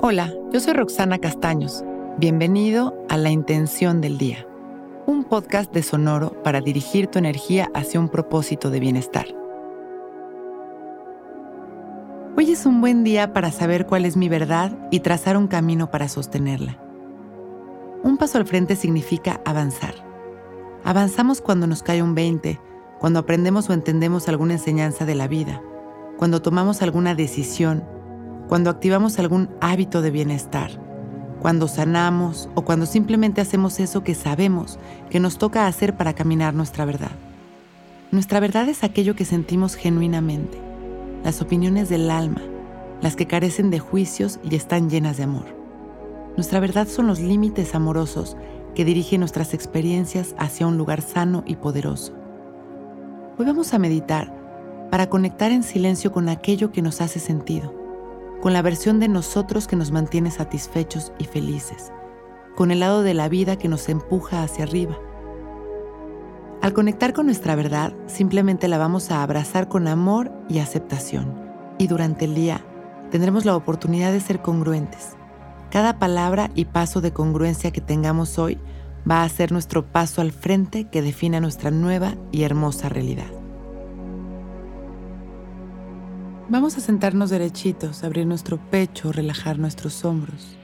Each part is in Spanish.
Hola, yo soy Roxana Castaños. Bienvenido a La Intención del Día, un podcast de Sonoro para dirigir tu energía hacia un propósito de bienestar. Hoy es un buen día para saber cuál es mi verdad y trazar un camino para sostenerla. Un paso al frente significa avanzar. Avanzamos cuando nos cae un 20, cuando aprendemos o entendemos alguna enseñanza de la vida, cuando tomamos alguna decisión cuando activamos algún hábito de bienestar, cuando sanamos o cuando simplemente hacemos eso que sabemos que nos toca hacer para caminar nuestra verdad. Nuestra verdad es aquello que sentimos genuinamente, las opiniones del alma, las que carecen de juicios y están llenas de amor. Nuestra verdad son los límites amorosos que dirigen nuestras experiencias hacia un lugar sano y poderoso. Hoy vamos a meditar para conectar en silencio con aquello que nos hace sentido con la versión de nosotros que nos mantiene satisfechos y felices, con el lado de la vida que nos empuja hacia arriba. Al conectar con nuestra verdad, simplemente la vamos a abrazar con amor y aceptación. Y durante el día tendremos la oportunidad de ser congruentes. Cada palabra y paso de congruencia que tengamos hoy va a ser nuestro paso al frente que define nuestra nueva y hermosa realidad. Vamos a sentarnos derechitos, abrir nuestro pecho, relajar nuestros hombros.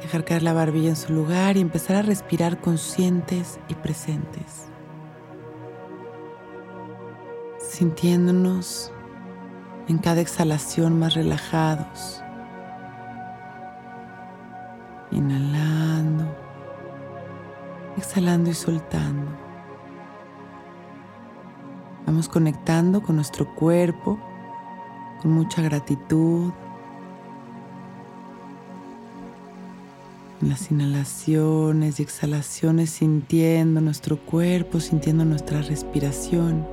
Dejar caer la barbilla en su lugar y empezar a respirar conscientes y presentes. Sintiéndonos en cada exhalación más relajados. Inhalando, exhalando y soltando. Vamos conectando con nuestro cuerpo con mucha gratitud. En las inhalaciones y exhalaciones sintiendo nuestro cuerpo, sintiendo nuestra respiración.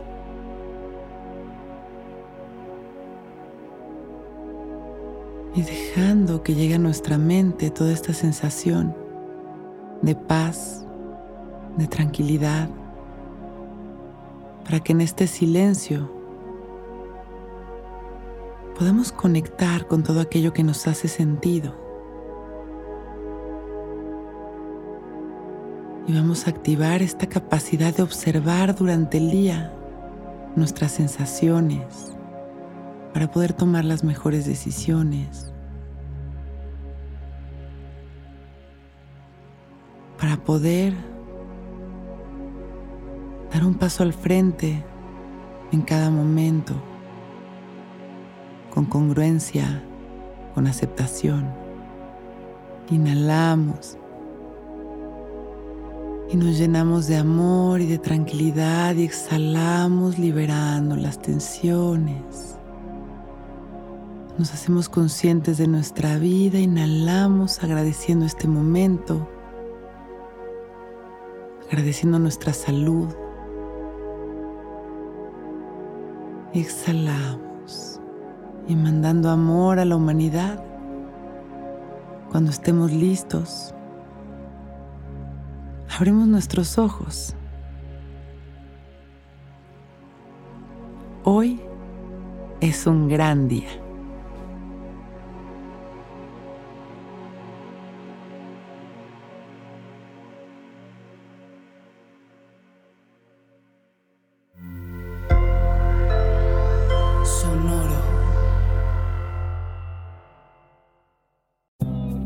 Y dejando que llegue a nuestra mente toda esta sensación de paz, de tranquilidad, para que en este silencio podamos conectar con todo aquello que nos hace sentido. Y vamos a activar esta capacidad de observar durante el día nuestras sensaciones para poder tomar las mejores decisiones. Para poder dar un paso al frente en cada momento con congruencia, con aceptación. Inhalamos y nos llenamos de amor y de tranquilidad y exhalamos liberando las tensiones. Nos hacemos conscientes de nuestra vida, inhalamos agradeciendo este momento, agradeciendo nuestra salud. Exhalamos y mandando amor a la humanidad. Cuando estemos listos, abrimos nuestros ojos. Hoy es un gran día.